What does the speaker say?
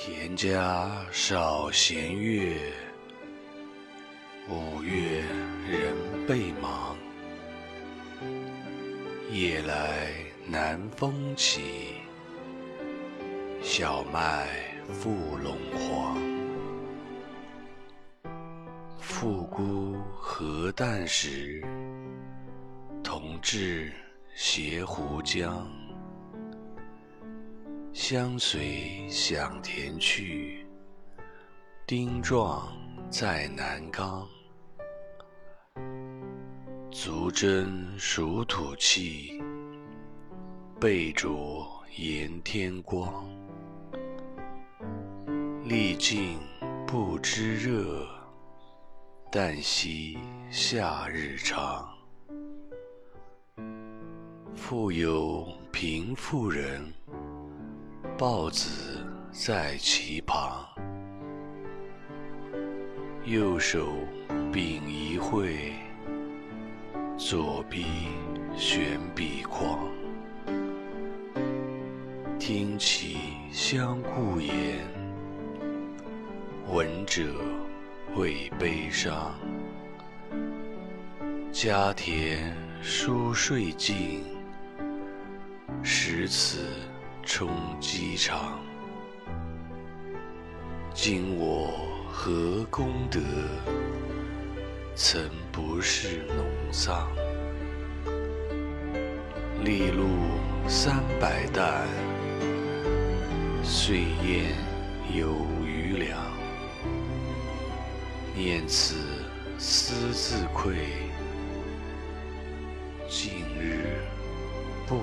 田家少闲月，五月人倍忙。夜来南风起，小麦覆陇黄。复姑何旦时，同至斜湖江。相随向田去，丁壮在南冈。足蒸暑土气，背灼炎天光。历尽不知热，但惜夏日长。复有贫妇人。豹子在其旁，右手秉一会，左臂悬笔筐。听其相顾言，闻者谓悲伤。家田疏税尽，识此。充饥肠，今我何功德？曾不是农桑。粒露三百担，岁晏有余粮。念此思自愧，今日不。